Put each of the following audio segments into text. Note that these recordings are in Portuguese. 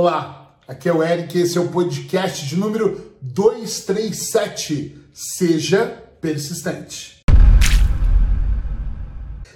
Olá, aqui é o Eric, esse é o podcast de número 237. Seja persistente.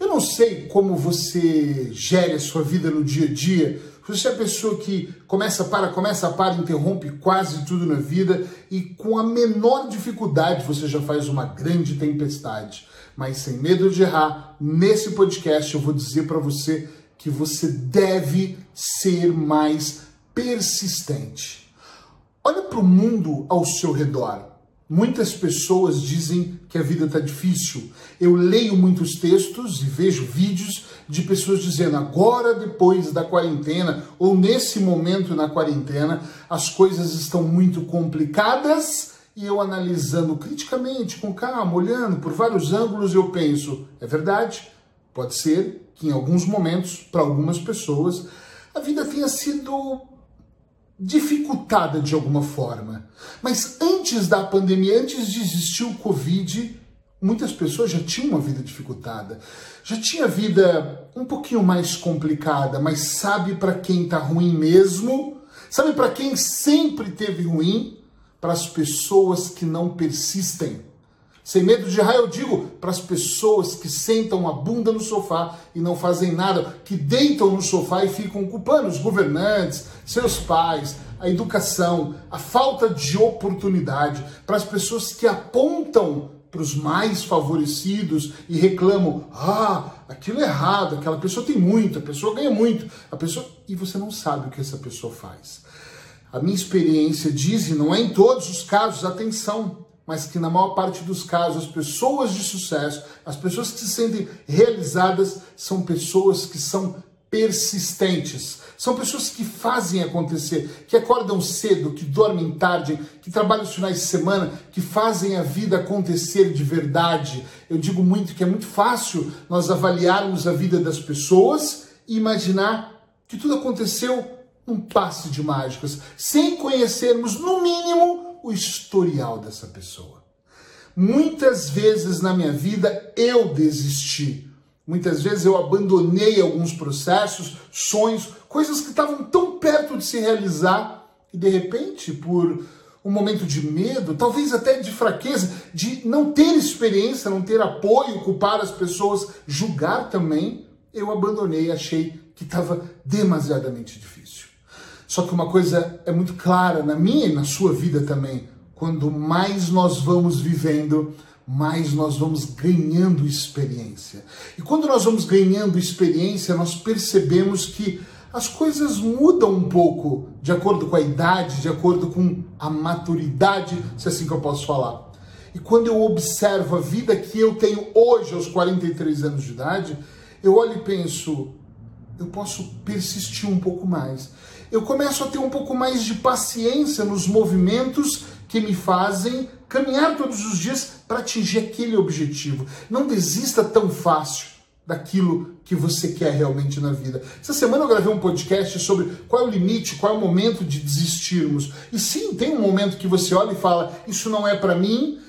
Eu não sei como você gere a sua vida no dia a dia. Você é a pessoa que começa para, começa para, interrompe quase tudo na vida e com a menor dificuldade você já faz uma grande tempestade. Mas sem medo de errar, nesse podcast eu vou dizer para você que você deve ser mais persistente. Olha para o mundo ao seu redor. Muitas pessoas dizem que a vida está difícil. Eu leio muitos textos e vejo vídeos de pessoas dizendo agora, depois da quarentena, ou nesse momento na quarentena, as coisas estão muito complicadas. E eu analisando criticamente, com calma, olhando por vários ângulos, eu penso: é verdade? Pode ser que em alguns momentos, para algumas pessoas, a vida tenha sido dificultada de alguma forma. Mas antes da pandemia, antes de existir o Covid, muitas pessoas já tinham uma vida dificultada. Já tinha vida um pouquinho mais complicada, mas sabe para quem tá ruim mesmo? Sabe para quem sempre teve ruim? Para as pessoas que não persistem. Sem medo de errar, eu digo para as pessoas que sentam a bunda no sofá e não fazem nada, que deitam no sofá e ficam culpando os governantes, seus pais, a educação, a falta de oportunidade, para as pessoas que apontam para os mais favorecidos e reclamam: ah, aquilo é errado, aquela pessoa tem muito, a pessoa ganha muito, a pessoa. E você não sabe o que essa pessoa faz. A minha experiência diz, e não é em todos os casos, atenção, mas que na maior parte dos casos as pessoas de sucesso, as pessoas que se sentem realizadas, são pessoas que são persistentes. São pessoas que fazem acontecer, que acordam cedo, que dormem tarde, que trabalham os finais de semana, que fazem a vida acontecer de verdade. Eu digo muito que é muito fácil nós avaliarmos a vida das pessoas e imaginar que tudo aconteceu num passe de mágicas, sem conhecermos, no mínimo, o historial dessa pessoa. Muitas vezes na minha vida eu desisti. Muitas vezes eu abandonei alguns processos, sonhos, coisas que estavam tão perto de se realizar e de repente, por um momento de medo, talvez até de fraqueza, de não ter experiência, não ter apoio, culpar as pessoas, julgar também, eu abandonei, achei que estava demasiadamente difícil. Só que uma coisa é muito clara na minha e na sua vida também. Quando mais nós vamos vivendo, mais nós vamos ganhando experiência. E quando nós vamos ganhando experiência, nós percebemos que as coisas mudam um pouco de acordo com a idade, de acordo com a maturidade, se é assim que eu posso falar. E quando eu observo a vida que eu tenho hoje, aos 43 anos de idade, eu olho e penso, eu posso persistir um pouco mais. Eu começo a ter um pouco mais de paciência nos movimentos que me fazem caminhar todos os dias para atingir aquele objetivo. Não desista tão fácil daquilo que você quer realmente na vida. Essa semana eu gravei um podcast sobre qual é o limite, qual é o momento de desistirmos. E sim, tem um momento que você olha e fala: Isso não é para mim,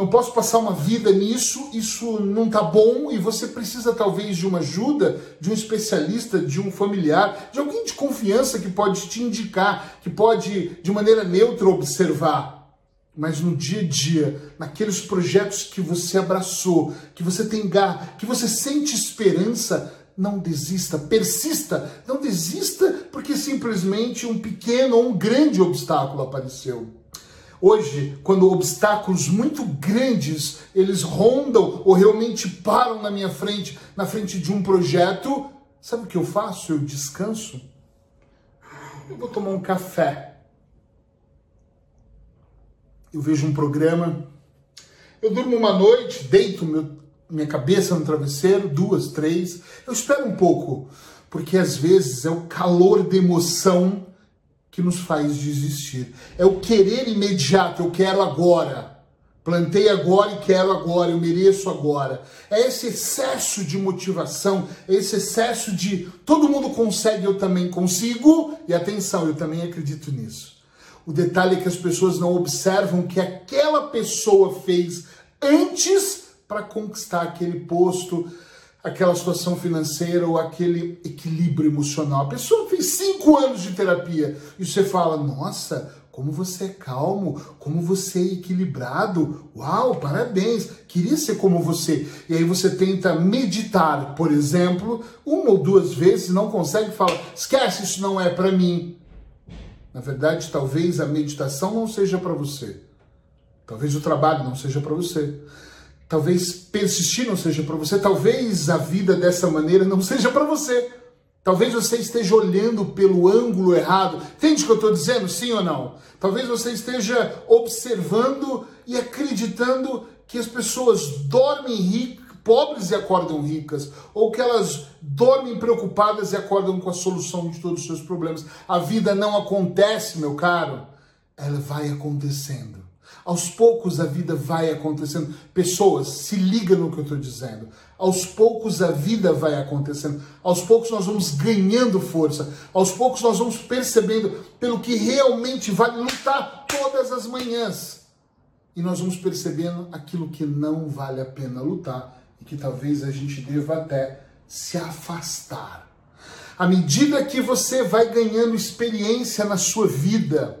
não posso passar uma vida nisso, isso não tá bom e você precisa talvez de uma ajuda, de um especialista, de um familiar, de alguém de confiança que pode te indicar, que pode de maneira neutra observar. Mas no dia a dia, naqueles projetos que você abraçou, que você tem garra, que você sente esperança, não desista, persista, não desista porque simplesmente um pequeno ou um grande obstáculo apareceu. Hoje, quando obstáculos muito grandes eles rondam ou realmente param na minha frente, na frente de um projeto, sabe o que eu faço? Eu descanso. Eu vou tomar um café. Eu vejo um programa. Eu durmo uma noite, deito meu, minha cabeça no travesseiro, duas, três. Eu espero um pouco, porque às vezes é o calor da emoção que nos faz desistir. É o querer imediato, eu quero agora. Plantei agora e quero agora, eu mereço agora. É esse excesso de motivação, é esse excesso de todo mundo consegue, eu também consigo. E atenção, eu também acredito nisso. O detalhe é que as pessoas não observam que aquela pessoa fez antes para conquistar aquele posto, aquela situação financeira ou aquele equilíbrio emocional. A pessoa fez cinco anos de terapia e você fala: Nossa, como você é calmo, como você é equilibrado. Uau, parabéns, queria ser como você. E aí você tenta meditar, por exemplo, uma ou duas vezes, não consegue, fala: esquece, isso não é para mim. Na verdade, talvez a meditação não seja para você. Talvez o trabalho não seja para você. Talvez persistir não seja para você. Talvez a vida dessa maneira não seja para você. Talvez você esteja olhando pelo ângulo errado. Entende o que eu estou dizendo? Sim ou não? Talvez você esteja observando e acreditando que as pessoas dormem ricas, pobres e acordam ricas, ou que elas dormem preocupadas e acordam com a solução de todos os seus problemas. A vida não acontece, meu caro. Ela vai acontecendo. Aos poucos a vida vai acontecendo. Pessoas, se liga no que eu estou dizendo. Aos poucos a vida vai acontecendo. Aos poucos nós vamos ganhando força. Aos poucos nós vamos percebendo pelo que realmente vale lutar todas as manhãs. E nós vamos percebendo aquilo que não vale a pena lutar e que talvez a gente deva até se afastar. À medida que você vai ganhando experiência na sua vida,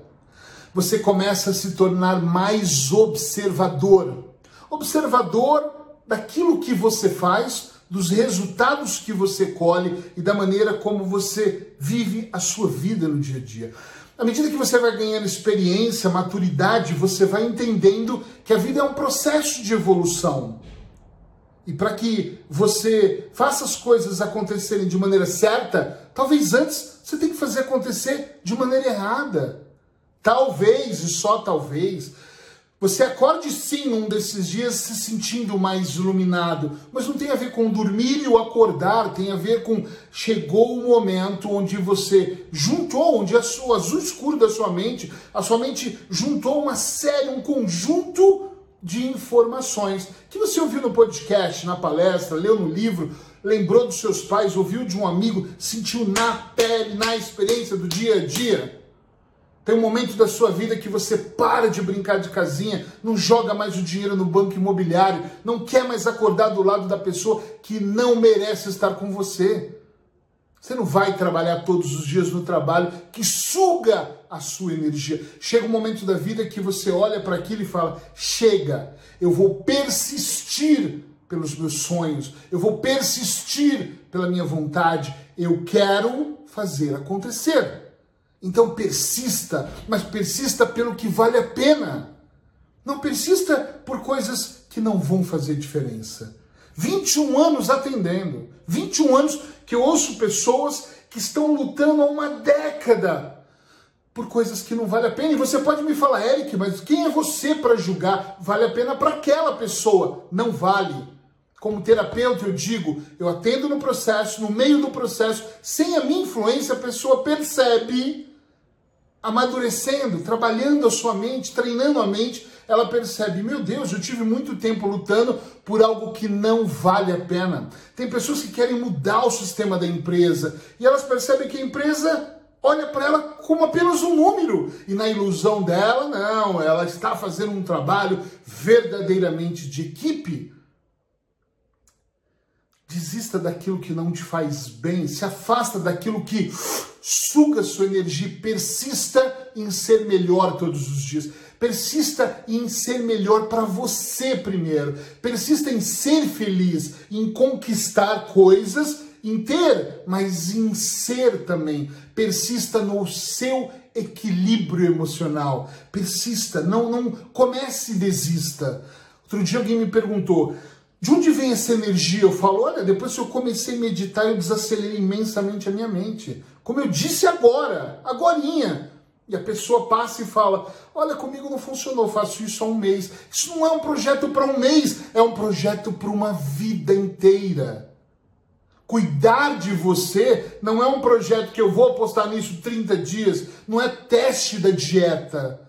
você começa a se tornar mais observador. Observador daquilo que você faz, dos resultados que você colhe e da maneira como você vive a sua vida no dia a dia. À medida que você vai ganhando experiência, maturidade, você vai entendendo que a vida é um processo de evolução. E para que você faça as coisas acontecerem de maneira certa, talvez antes você tenha que fazer acontecer de maneira errada. Talvez, e só talvez, você acorde sim num desses dias se sentindo mais iluminado, mas não tem a ver com dormir ou acordar, tem a ver com chegou o momento onde você juntou, onde a sua azul escuro da sua mente, a sua mente juntou uma série, um conjunto de informações que você ouviu no podcast, na palestra, leu no livro, lembrou dos seus pais, ouviu de um amigo, sentiu na pele, na experiência do dia a dia. Tem um momento da sua vida que você para de brincar de casinha, não joga mais o dinheiro no banco imobiliário, não quer mais acordar do lado da pessoa que não merece estar com você. Você não vai trabalhar todos os dias no trabalho que suga a sua energia. Chega um momento da vida que você olha para aquilo e fala: chega, eu vou persistir pelos meus sonhos, eu vou persistir pela minha vontade, eu quero fazer acontecer. Então persista, mas persista pelo que vale a pena. Não persista por coisas que não vão fazer diferença. 21 anos atendendo, 21 anos que eu ouço pessoas que estão lutando há uma década por coisas que não vale a pena. E você pode me falar, Eric, mas quem é você para julgar? Vale a pena para aquela pessoa, não vale. Como terapeuta, eu digo, eu atendo no processo, no meio do processo, sem a minha influência, a pessoa percebe amadurecendo, trabalhando a sua mente, treinando a mente, ela percebe: meu Deus, eu tive muito tempo lutando por algo que não vale a pena. Tem pessoas que querem mudar o sistema da empresa e elas percebem que a empresa olha para ela como apenas um número e na ilusão dela, não, ela está fazendo um trabalho verdadeiramente de equipe. Desista daquilo que não te faz bem, se afasta daquilo que suga sua energia, persista em ser melhor todos os dias. Persista em ser melhor para você primeiro. Persista em ser feliz, em conquistar coisas, em ter, mas em ser também. Persista no seu equilíbrio emocional. Persista, não não comece e desista. Outro dia alguém me perguntou: de onde vem essa energia? Eu falo, olha, depois que eu comecei a meditar, eu desacelerei imensamente a minha mente. Como eu disse agora, agorinha. E a pessoa passa e fala, olha, comigo não funcionou, faço isso há um mês. Isso não é um projeto para um mês, é um projeto para uma vida inteira. Cuidar de você não é um projeto que eu vou apostar nisso 30 dias, não é teste da dieta.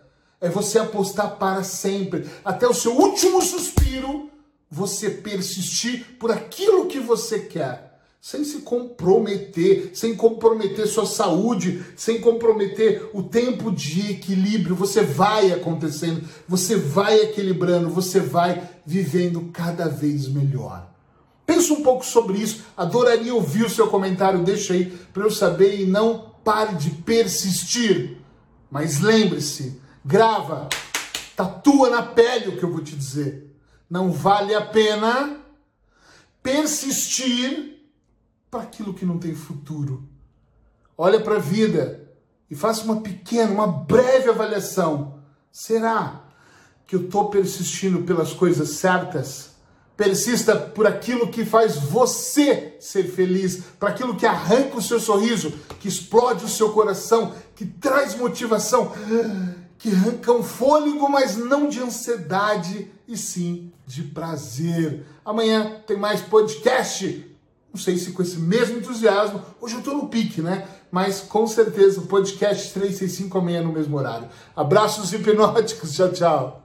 É você apostar para sempre, até o seu último suspiro você persistir por aquilo que você quer, sem se comprometer, sem comprometer sua saúde, sem comprometer o tempo de equilíbrio, você vai acontecendo, você vai equilibrando, você vai vivendo cada vez melhor. Pensa um pouco sobre isso. Adoraria ouvir o seu comentário. Deixa aí para eu saber e não pare de persistir. Mas lembre-se, grava, tatua na pele o que eu vou te dizer. Não vale a pena persistir para aquilo que não tem futuro. Olha para a vida e faça uma pequena, uma breve avaliação. Será que eu estou persistindo pelas coisas certas? Persista por aquilo que faz você ser feliz, para aquilo que arranca o seu sorriso, que explode o seu coração, que traz motivação, que arranca um fôlego, mas não de ansiedade, e sim de prazer. Amanhã tem mais podcast. Não sei se com esse mesmo entusiasmo. Hoje eu estou no pique, né? Mas com certeza podcast 365 amanhã no mesmo horário. Abraços hipnóticos. Tchau, tchau.